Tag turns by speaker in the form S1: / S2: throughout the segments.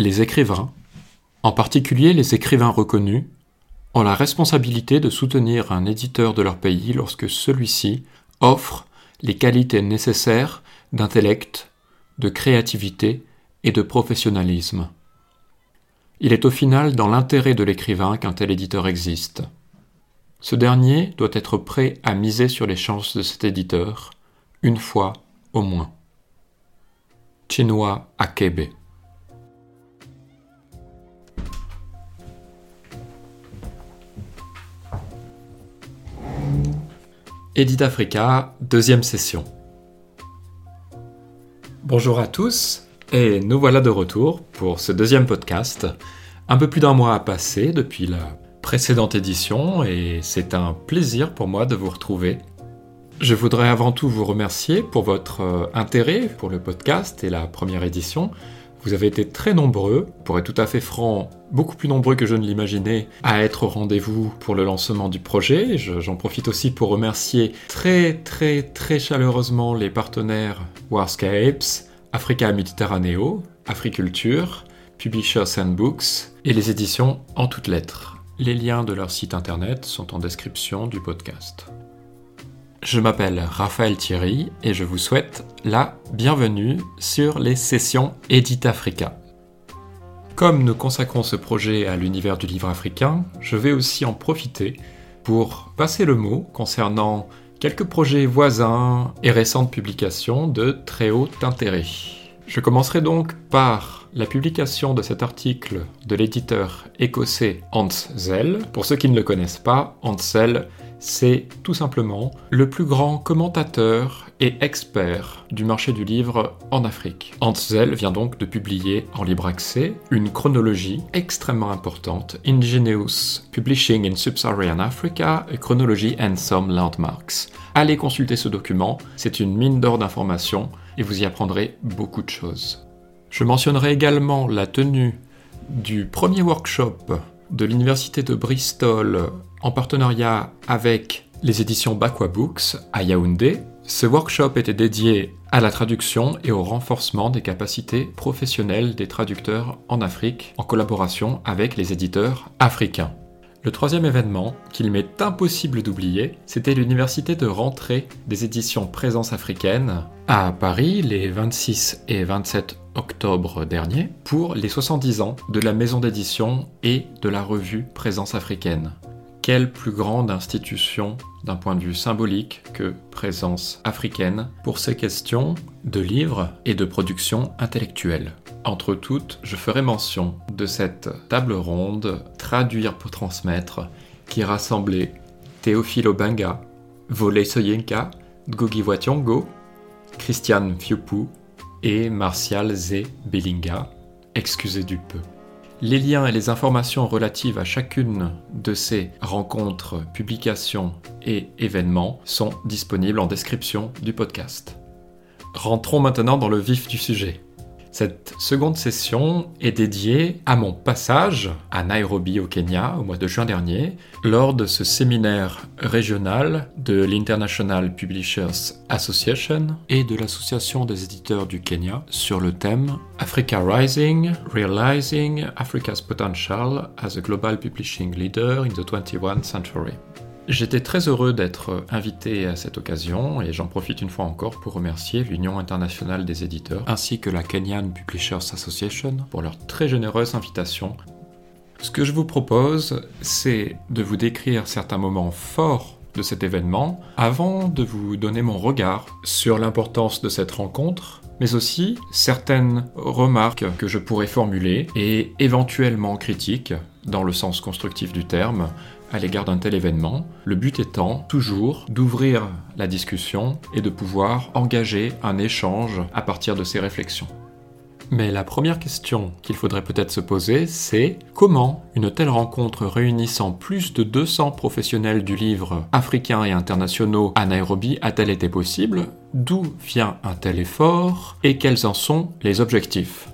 S1: Les écrivains, en particulier les écrivains reconnus, ont la responsabilité de soutenir un éditeur de leur pays lorsque celui-ci offre les qualités nécessaires d'intellect, de créativité et de professionnalisme. Il est au final dans l'intérêt de l'écrivain qu'un tel éditeur existe. Ce dernier doit être prêt à miser sur les chances de cet éditeur, une fois au moins. Chinua Akebe Edit Africa, deuxième session. Bonjour à tous, et nous voilà de retour pour ce deuxième podcast. Un peu plus d'un mois a passé depuis la précédente édition, et c'est un plaisir pour moi de vous retrouver. Je voudrais avant tout vous remercier pour votre euh, intérêt pour le podcast et la première édition. Vous avez été très nombreux, pour être tout à fait franc, beaucoup plus nombreux que je ne l'imaginais, à être au rendez-vous pour le lancement du projet. J'en profite aussi pour remercier très très très chaleureusement les partenaires Warscapes, Africa Mediterraneo, Africulture, Publishers and Books et les éditions en toutes lettres. Les liens de leur site internet sont en description du podcast. Je m'appelle Raphaël Thierry et je vous souhaite la bienvenue sur les sessions Edit Africa. Comme nous consacrons ce projet à l'univers du livre africain, je vais aussi en profiter pour passer le mot concernant quelques projets voisins et récentes publications de très haut intérêt. Je commencerai donc par la publication de cet article de l'éditeur écossais Hans Zell. Pour ceux qui ne le connaissent pas, Hans Zell c'est tout simplement le plus grand commentateur et expert du marché du livre en Afrique. Hans Zell vient donc de publier en libre accès une chronologie extrêmement importante, Ingenious Publishing in Sub-Saharan Africa, Chronology and Some Landmarks. Allez consulter ce document, c'est une mine d'or d'informations et vous y apprendrez beaucoup de choses. Je mentionnerai également la tenue du premier workshop de l'Université de Bristol en partenariat avec les éditions Bakwa Books à Yaoundé. Ce workshop était dédié à la traduction et au renforcement des capacités professionnelles des traducteurs en Afrique en collaboration avec les éditeurs africains. Le troisième événement, qu'il m'est impossible d'oublier, c'était l'université de rentrée des éditions Présence africaine à Paris les 26 et 27 octobre dernier pour les 70 ans de la maison d'édition et de la revue Présence africaine. Quelle plus grande institution d'un point de vue symbolique que Présence africaine pour ces questions de livres et de production intellectuelle. Entre toutes, je ferai mention de cette table ronde Traduire pour transmettre qui rassemblait Théophile Obenga, Volé Soyenka, Ngugi Wationgo, Christian Fiupu et Martial Z. Bellinga, excusez du peu. Les liens et les informations relatives à chacune de ces rencontres, publications et événements sont disponibles en description du podcast. Rentrons maintenant dans le vif du sujet. Cette seconde session est dédiée à mon passage à Nairobi au Kenya au mois de juin dernier lors de ce séminaire régional de l'International Publishers Association et de l'Association des éditeurs du Kenya sur le thème Africa Rising, Realizing Africa's Potential as a Global Publishing Leader in the 21st Century. J'étais très heureux d'être invité à cette occasion et j'en profite une fois encore pour remercier l'Union internationale des éditeurs ainsi que la Kenyan Publishers Association pour leur très généreuse invitation. Ce que je vous propose, c'est de vous décrire certains moments forts de cet événement avant de vous donner mon regard sur l'importance de cette rencontre mais aussi certaines remarques que je pourrais formuler et éventuellement critiques, dans le sens constructif du terme, à l'égard d'un tel événement, le but étant toujours d'ouvrir la discussion et de pouvoir engager un échange à partir de ces réflexions. Mais la première question qu'il faudrait peut-être se poser, c'est comment une telle rencontre réunissant plus de 200 professionnels du livre africains et internationaux à Nairobi a-t-elle été possible? D'où vient un tel effort? Et quels en sont les objectifs?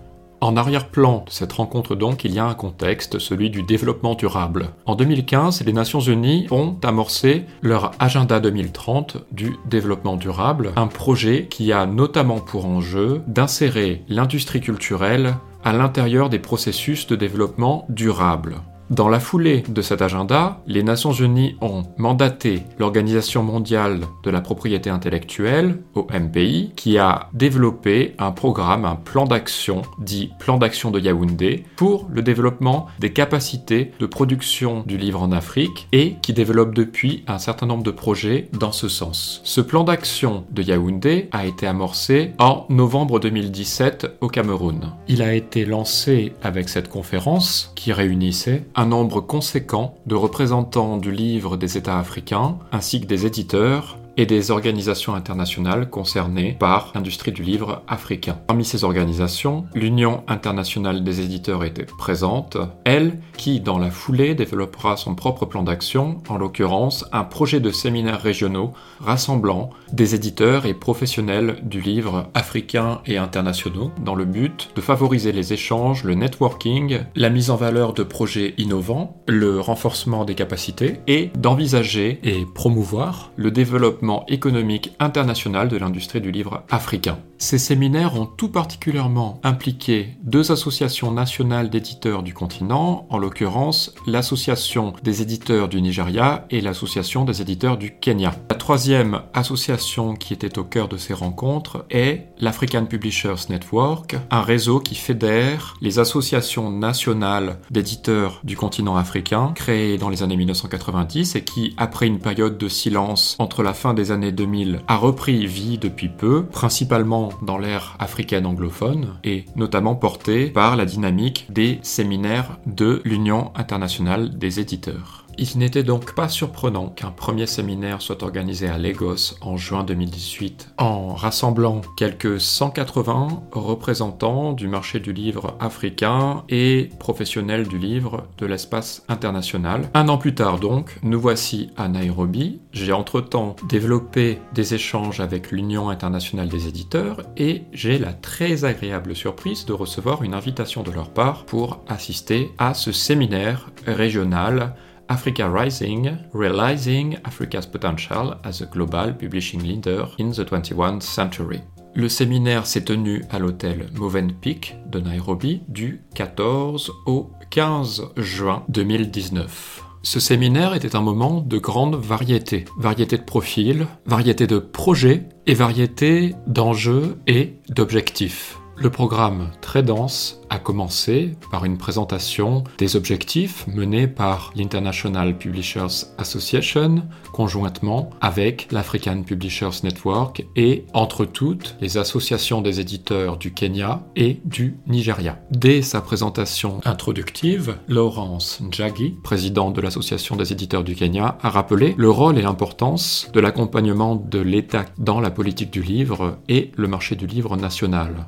S1: En arrière-plan de cette rencontre donc, il y a un contexte, celui du développement durable. En 2015, les Nations Unies ont amorcé leur agenda 2030 du développement durable, un projet qui a notamment pour enjeu d'insérer l'industrie culturelle à l'intérieur des processus de développement durable. Dans la foulée de cet agenda, les Nations Unies ont mandaté l'Organisation mondiale de la propriété intellectuelle, OMPI, qui a développé un programme, un plan d'action, dit Plan d'action de Yaoundé, pour le développement des capacités de production du livre en Afrique et qui développe depuis un certain nombre de projets dans ce sens. Ce plan d'action de Yaoundé a été amorcé en novembre 2017 au Cameroun. Il a été lancé avec cette conférence qui réunissait un nombre conséquent de représentants du livre des États africains, ainsi que des éditeurs, et des organisations internationales concernées par l'industrie du livre africain. Parmi ces organisations, l'Union internationale des éditeurs était présente, elle qui, dans la foulée, développera son propre plan d'action, en l'occurrence un projet de séminaires régionaux rassemblant des éditeurs et professionnels du livre africain et internationaux, dans le but de favoriser les échanges, le networking, la mise en valeur de projets innovants, le renforcement des capacités et d'envisager et promouvoir le développement économique international de l'industrie du livre africain. Ces séminaires ont tout particulièrement impliqué deux associations nationales d'éditeurs du continent, en l'occurrence l'Association des éditeurs du Nigeria et l'Association des éditeurs du Kenya. La troisième association qui était au cœur de ces rencontres est l'African Publishers Network, un réseau qui fédère les associations nationales d'éditeurs du continent africain, créé dans les années 1990 et qui, après une période de silence entre la fin des années 2000, a repris vie depuis peu, principalement dans l'ère africaine anglophone et notamment porté par la dynamique des séminaires de l'Union internationale des éditeurs. Il n'était donc pas surprenant qu'un premier séminaire soit organisé à Lagos en juin 2018 en rassemblant quelques 180 représentants du marché du livre africain et professionnels du livre de l'espace international. Un an plus tard donc, nous voici à Nairobi. J'ai entre-temps développé des échanges avec l'Union internationale des éditeurs et j'ai la très agréable surprise de recevoir une invitation de leur part pour assister à ce séminaire régional Africa Rising, Realizing Africa's Potential as a Global Publishing Leader in the 21st Century. Le séminaire s'est tenu à l'hôtel Movenpick de Nairobi du 14 au 15 juin 2019. Ce séminaire était un moment de grande variété, variété de profils, variété de projets et variété d'enjeux et d'objectifs. Le programme très dense a commencé par une présentation des objectifs menés par l'International Publishers Association conjointement avec l'African Publishers Network et entre toutes les associations des éditeurs du Kenya et du Nigeria. Dès sa présentation introductive, Laurence Njagi, président de l'Association des éditeurs du Kenya, a rappelé le rôle et l'importance de l'accompagnement de l'État dans la politique du livre et le marché du livre national.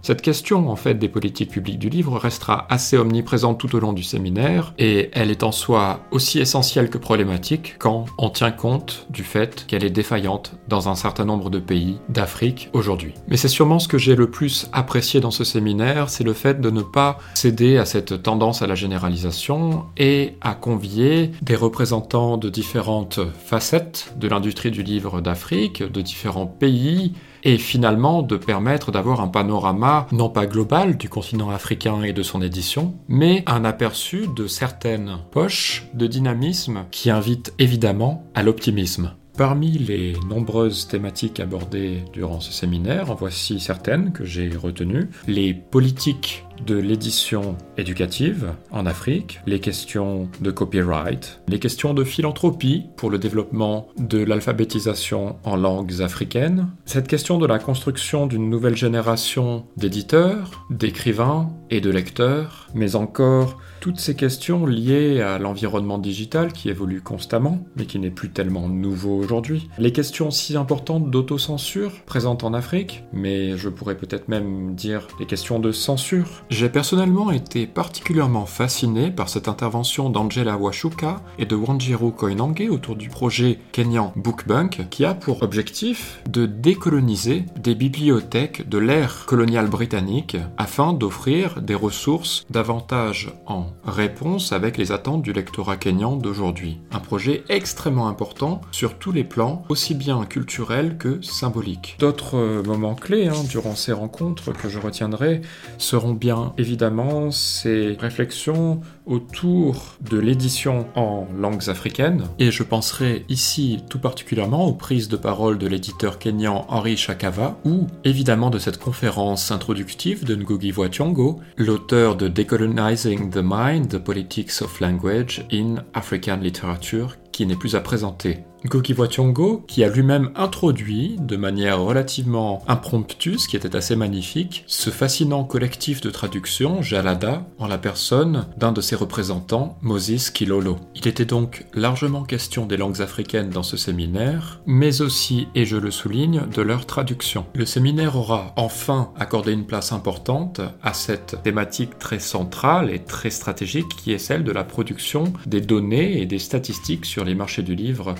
S1: En fait des politiques publiques du livre restera assez omniprésente tout au long du séminaire et elle est en soi aussi essentielle que problématique quand on tient compte du fait qu'elle est défaillante dans un certain nombre de pays d'Afrique aujourd'hui. Mais c'est sûrement ce que j'ai le plus apprécié dans ce séminaire, c'est le fait de ne pas céder à cette tendance à la généralisation et à convier des représentants de différentes facettes de l'industrie du livre d'Afrique, de différents pays, et finalement de permettre d'avoir un panorama non pas global du continent africain et de son édition, mais un aperçu de certaines poches de dynamisme qui invitent évidemment à l'optimisme. Parmi les nombreuses thématiques abordées durant ce séminaire, en voici certaines que j'ai retenues. Les politiques de l'édition éducative en Afrique, les questions de copyright, les questions de philanthropie pour le développement de l'alphabétisation en langues africaines, cette question de la construction d'une nouvelle génération d'éditeurs, d'écrivains et de lecteurs, mais encore toutes ces questions liées à l'environnement digital qui évolue constamment, mais qui n'est plus tellement nouveau aujourd'hui. Les questions si importantes d'autocensure présentes en Afrique, mais je pourrais peut-être même dire les questions de censure. J'ai personnellement été particulièrement fasciné par cette intervention d'Angela Washuka et de Wanjiru Koinange autour du projet kenyan Bookbank qui a pour objectif de décoloniser des bibliothèques de l'ère coloniale britannique afin d'offrir des ressources davantage en réponse avec les attentes du lectorat kényan d'aujourd'hui. Un projet extrêmement important sur tous les plans, aussi bien culturels que symboliques. D'autres moments clés hein, durant ces rencontres que je retiendrai seront bien bien évidemment ces réflexions autour de l'édition en langues africaines, et je penserai ici tout particulièrement aux prises de parole de l'éditeur kenyan Henri Chakava, ou évidemment de cette conférence introductive de Ngugi Wa l'auteur de Decolonizing the Mind, The Politics of Language in African Literature, qui n'est plus à présenter. Goki Wationgo, qui a lui-même introduit, de manière relativement impromptue, ce qui était assez magnifique, ce fascinant collectif de traduction, Jalada, en la personne d'un de ses représentants, Moses Kilolo. Il était donc largement question des langues africaines dans ce séminaire, mais aussi, et je le souligne, de leur traduction. Le séminaire aura enfin accordé une place importante à cette thématique très centrale et très stratégique qui est celle de la production des données et des statistiques sur les marchés du livre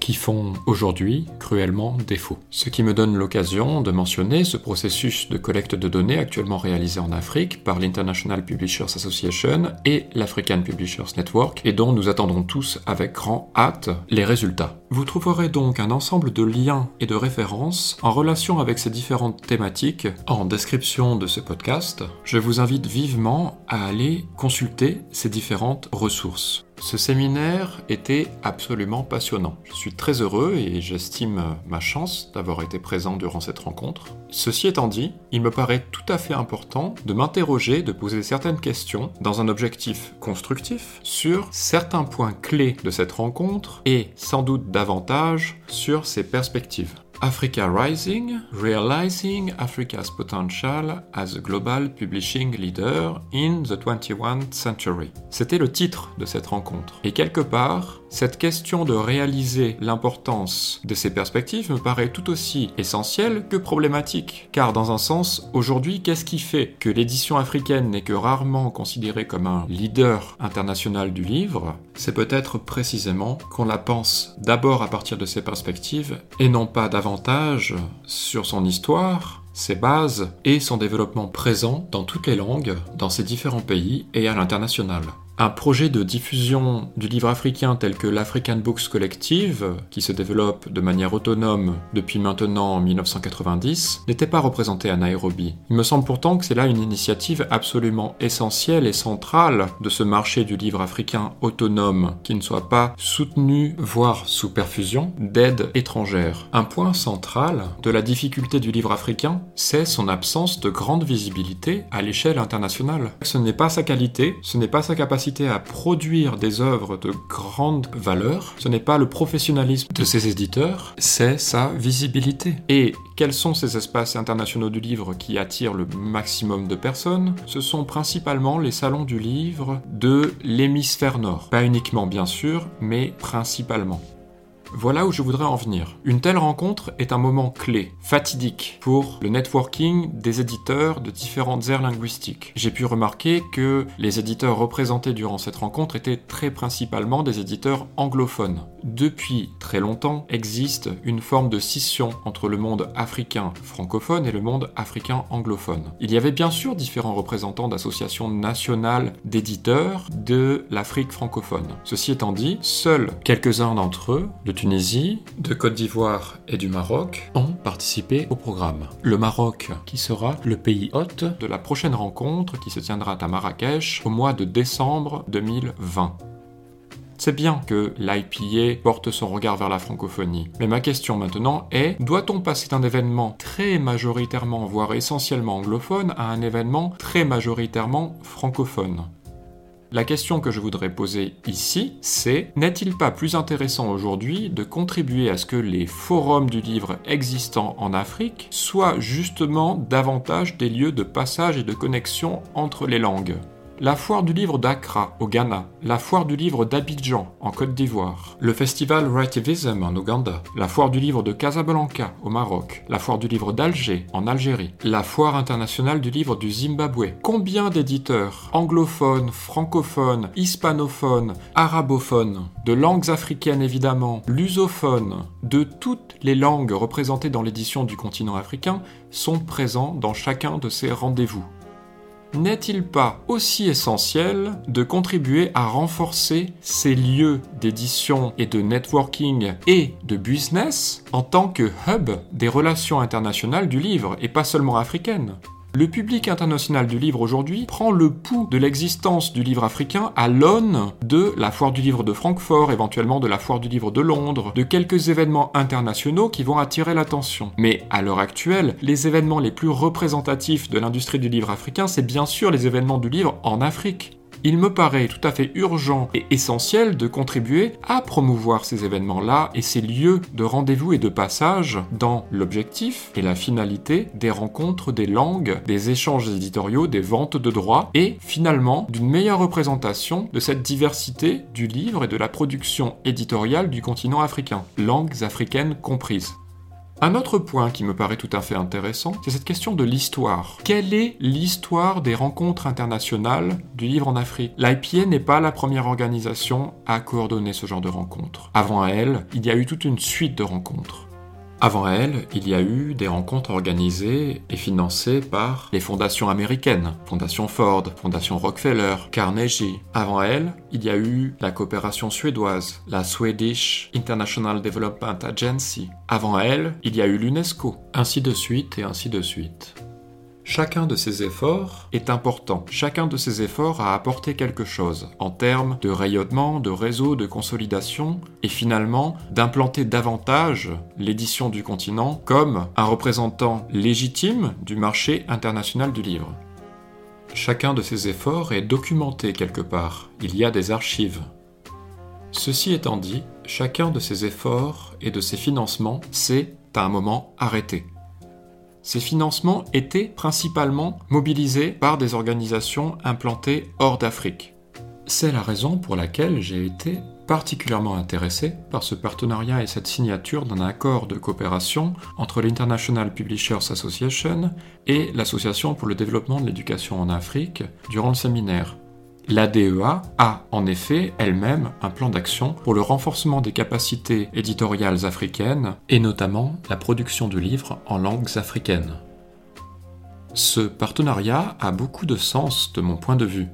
S1: qui font aujourd'hui cruellement défaut. Ce qui me donne l'occasion de mentionner ce processus de collecte de données actuellement réalisé en Afrique par l'International Publishers Association et l'African Publishers Network et dont nous attendons tous avec grand hâte les résultats. Vous trouverez donc un ensemble de liens et de références en relation avec ces différentes thématiques en description de ce podcast. Je vous invite vivement à aller consulter ces différentes ressources. Ce séminaire était absolument passionnant. Je suis très heureux et j'estime ma chance d'avoir été présent durant cette rencontre. Ceci étant dit, il me paraît tout à fait important de m'interroger, de poser certaines questions dans un objectif constructif sur certains points clés de cette rencontre et sans doute davantage sur ses perspectives. Africa Rising, Realizing Africa's Potential as a Global Publishing Leader in the 21st Century. C'était le titre de cette rencontre. Et quelque part, cette question de réaliser l'importance de ces perspectives me paraît tout aussi essentielle que problématique. Car dans un sens, aujourd'hui, qu'est-ce qui fait que l'édition africaine n'est que rarement considérée comme un leader international du livre? C'est peut-être précisément qu'on la pense d'abord à partir de ces perspectives et non pas davantage sur son histoire, ses bases et son développement présent dans toutes les langues, dans ces différents pays et à l'international. Un projet de diffusion du livre africain tel que l'African Books Collective, qui se développe de manière autonome depuis maintenant 1990, n'était pas représenté à Nairobi. Il me semble pourtant que c'est là une initiative absolument essentielle et centrale de ce marché du livre africain autonome, qui ne soit pas soutenu, voire sous perfusion, d'aides étrangères. Un point central de la difficulté du livre africain, c'est son absence de grande visibilité à l'échelle internationale. Ce n'est pas sa qualité, ce n'est pas sa capacité à produire des œuvres de grande valeur, ce n'est pas le professionnalisme de ses éditeurs, c'est sa visibilité. Et quels sont ces espaces internationaux du livre qui attirent le maximum de personnes? Ce sont principalement les salons du livre de l'hémisphère nord. Pas uniquement bien sûr, mais principalement. Voilà où je voudrais en venir. Une telle rencontre est un moment clé, fatidique, pour le networking des éditeurs de différentes aires linguistiques. J'ai pu remarquer que les éditeurs représentés durant cette rencontre étaient très principalement des éditeurs anglophones. Depuis très longtemps existe une forme de scission entre le monde africain francophone et le monde africain anglophone. Il y avait bien sûr différents représentants d'associations nationales d'éditeurs de l'Afrique francophone. Ceci étant dit, seuls quelques-uns d'entre eux, de Tunisie, de Côte d'Ivoire et du Maroc ont participé au programme. Le Maroc qui sera le pays hôte de la prochaine rencontre qui se tiendra à Marrakech au mois de décembre 2020. C'est bien que l'IPA porte son regard vers la francophonie. Mais ma question maintenant est, doit-on passer d'un événement très majoritairement, voire essentiellement anglophone, à un événement très majoritairement francophone? La question que je voudrais poser ici, c'est n'est-il pas plus intéressant aujourd'hui de contribuer à ce que les forums du livre existants en Afrique soient justement davantage des lieux de passage et de connexion entre les langues? La foire du livre d'Accra au Ghana, la foire du livre d'Abidjan en Côte d'Ivoire, le festival Writivism en Ouganda, la foire du livre de Casablanca au Maroc, la foire du livre d'Alger en Algérie, la foire internationale du livre du Zimbabwe. Combien d'éditeurs anglophones, francophones, hispanophones, arabophones, de langues africaines évidemment, lusophones, de toutes les langues représentées dans l'édition du continent africain sont présents dans chacun de ces rendez-vous n'est-il pas aussi essentiel de contribuer à renforcer ces lieux d'édition et de networking et de business en tant que hub des relations internationales du livre et pas seulement africaines? Le public international du livre aujourd'hui prend le pouls de l'existence du livre africain à l'aune de la foire du livre de Francfort, éventuellement de la foire du livre de Londres, de quelques événements internationaux qui vont attirer l'attention. Mais à l'heure actuelle, les événements les plus représentatifs de l'industrie du livre africain, c'est bien sûr les événements du livre en Afrique il me paraît tout à fait urgent et essentiel de contribuer à promouvoir ces événements-là et ces lieux de rendez-vous et de passage dans l'objectif et la finalité des rencontres des langues, des échanges éditoriaux, des ventes de droits et finalement d'une meilleure représentation de cette diversité du livre et de la production éditoriale du continent africain, langues africaines comprises. Un autre point qui me paraît tout à fait intéressant, c'est cette question de l'histoire. Quelle est l'histoire des rencontres internationales du livre en Afrique? L'IPA n'est pas la première organisation à coordonner ce genre de rencontres. Avant elle, il y a eu toute une suite de rencontres. Avant elle, il y a eu des rencontres organisées et financées par les fondations américaines, Fondation Ford, Fondation Rockefeller, Carnegie. Avant elle, il y a eu la coopération suédoise, la Swedish International Development Agency. Avant elle, il y a eu l'UNESCO, ainsi de suite et ainsi de suite. Chacun de ces efforts est important. Chacun de ces efforts a apporté quelque chose en termes de rayonnement, de réseau, de consolidation et finalement d'implanter davantage l'édition du continent comme un représentant légitime du marché international du livre. Chacun de ces efforts est documenté quelque part. Il y a des archives. Ceci étant dit, chacun de ces efforts et de ces financements s'est à un moment arrêté. Ces financements étaient principalement mobilisés par des organisations implantées hors d'Afrique. C'est la raison pour laquelle j'ai été particulièrement intéressé par ce partenariat et cette signature d'un accord de coopération entre l'International Publishers Association et l'Association pour le développement de l'éducation en Afrique durant le séminaire. L'ADEA a en effet elle-même un plan d'action pour le renforcement des capacités éditoriales africaines et notamment la production de livres en langues africaines. Ce partenariat a beaucoup de sens de mon point de vue.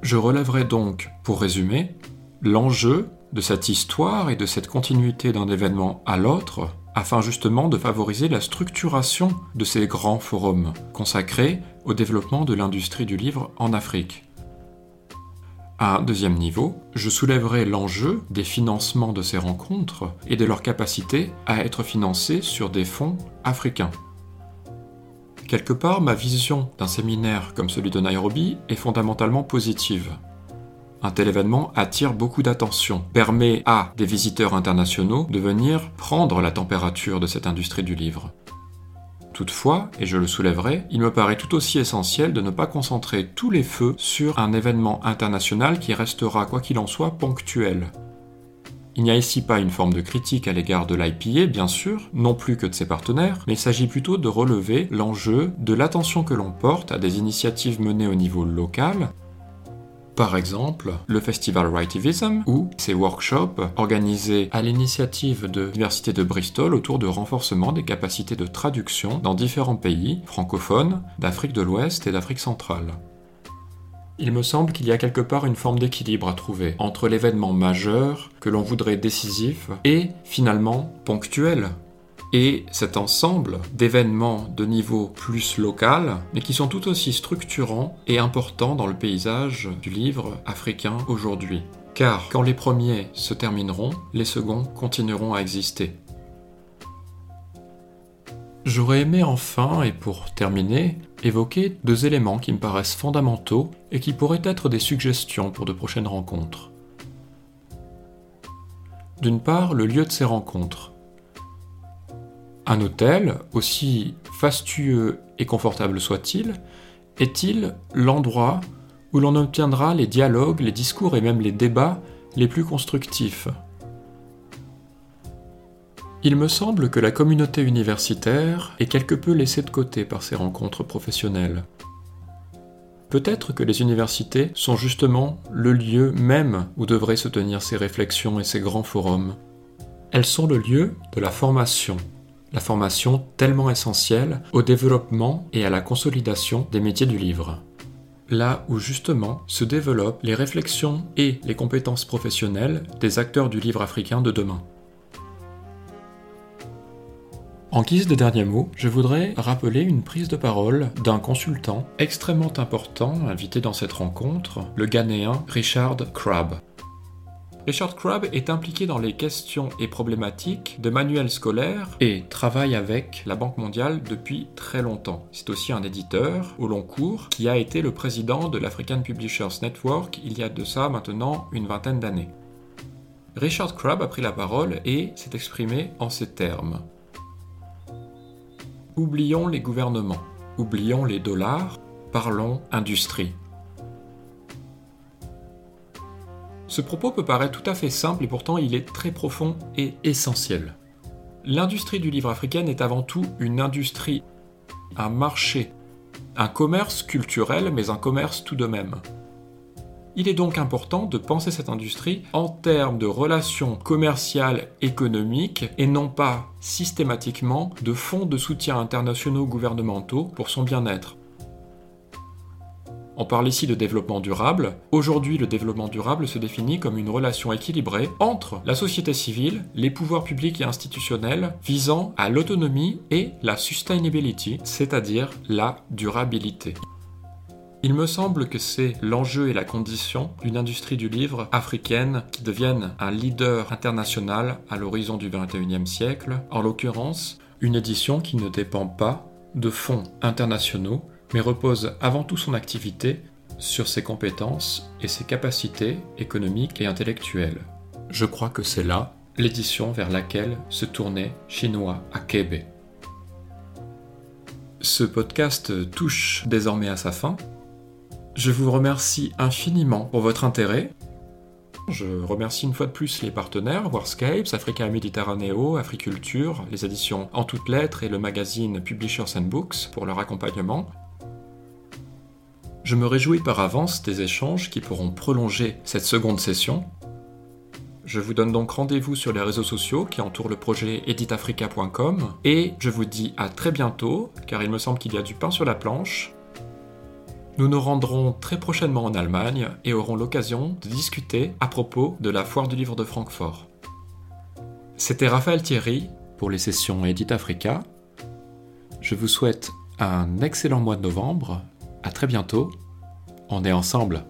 S1: Je relèverai donc, pour résumer, l'enjeu de cette histoire et de cette continuité d'un événement à l'autre afin justement de favoriser la structuration de ces grands forums consacrés au développement de l'industrie du livre en Afrique. À un deuxième niveau, je soulèverai l'enjeu des financements de ces rencontres et de leur capacité à être financés sur des fonds africains. Quelque part, ma vision d'un séminaire comme celui de Nairobi est fondamentalement positive. Un tel événement attire beaucoup d'attention, permet à des visiteurs internationaux de venir prendre la température de cette industrie du livre. Toutefois, et je le soulèverai, il me paraît tout aussi essentiel de ne pas concentrer tous les feux sur un événement international qui restera, quoi qu'il en soit, ponctuel. Il n'y a ici pas une forme de critique à l'égard de l'IPA, bien sûr, non plus que de ses partenaires, mais il s'agit plutôt de relever l'enjeu de l'attention que l'on porte à des initiatives menées au niveau local par exemple, le festival Writivism ou ses workshops organisés à l'initiative de l'Université de Bristol autour de renforcement des capacités de traduction dans différents pays francophones d'Afrique de l'Ouest et d'Afrique centrale. Il me semble qu'il y a quelque part une forme d'équilibre à trouver entre l'événement majeur que l'on voudrait décisif et finalement ponctuel et cet ensemble d'événements de niveau plus local, mais qui sont tout aussi structurants et importants dans le paysage du livre africain aujourd'hui. Car quand les premiers se termineront, les seconds continueront à exister. J'aurais aimé enfin, et pour terminer, évoquer deux éléments qui me paraissent fondamentaux et qui pourraient être des suggestions pour de prochaines rencontres. D'une part, le lieu de ces rencontres. Un hôtel, aussi fastueux et confortable soit-il, est-il l'endroit où l'on obtiendra les dialogues, les discours et même les débats les plus constructifs? Il me semble que la communauté universitaire est quelque peu laissée de côté par ces rencontres professionnelles. Peut-être que les universités sont justement le lieu même où devraient se tenir ces réflexions et ces grands forums. Elles sont le lieu de la formation, la formation tellement essentielle au développement et à la consolidation des métiers du livre. Là où justement se développent les réflexions et les compétences professionnelles des acteurs du livre africain de demain. En guise de dernier mot, je voudrais rappeler une prise de parole d'un consultant extrêmement important invité dans cette rencontre, le Ghanéen Richard Crabb. Richard Crabb est impliqué dans les questions et problématiques de manuels scolaires et travaille avec la Banque mondiale depuis très longtemps. C'est aussi un éditeur au long cours qui a été le président de l'African Publishers Network il y a de ça maintenant une vingtaine d'années. Richard Crabb a pris la parole et s'est exprimé en ces termes. Oublions les gouvernements, oublions les dollars, parlons industrie. Ce propos peut paraître tout à fait simple et pourtant il est très profond et essentiel. L'industrie du livre africaine est avant tout une industrie, un marché, un commerce culturel mais un commerce tout de même. Il est donc important de penser cette industrie en termes de relations commerciales économiques et non pas systématiquement de fonds de soutien internationaux gouvernementaux pour son bien-être. On parle ici de développement durable. Aujourd'hui, le développement durable se définit comme une relation équilibrée entre la société civile, les pouvoirs publics et institutionnels visant à l'autonomie et la sustainability, c'est-à-dire la durabilité. Il me semble que c'est l'enjeu et la condition d'une industrie du livre africaine qui devienne un leader international à l'horizon du XXIe siècle, en l'occurrence une édition qui ne dépend pas de fonds internationaux, mais repose avant tout son activité sur ses compétences et ses capacités économiques et intellectuelles. Je crois que c'est là l'édition vers laquelle se tournait Chinois à Québec. Ce podcast touche désormais à sa fin. Je vous remercie infiniment pour votre intérêt. Je remercie une fois de plus les partenaires, Warscapes, Africa Mediterraneo, Africulture, les éditions En toutes lettres et le magazine Publishers and Books pour leur accompagnement. Je me réjouis par avance des échanges qui pourront prolonger cette seconde session. Je vous donne donc rendez-vous sur les réseaux sociaux qui entourent le projet editafrica.com et je vous dis à très bientôt car il me semble qu'il y a du pain sur la planche nous nous rendrons très prochainement en Allemagne et aurons l'occasion de discuter à propos de la foire du livre de Francfort. C'était Raphaël Thierry pour les sessions Edit Africa. Je vous souhaite un excellent mois de novembre. À très bientôt. On est ensemble.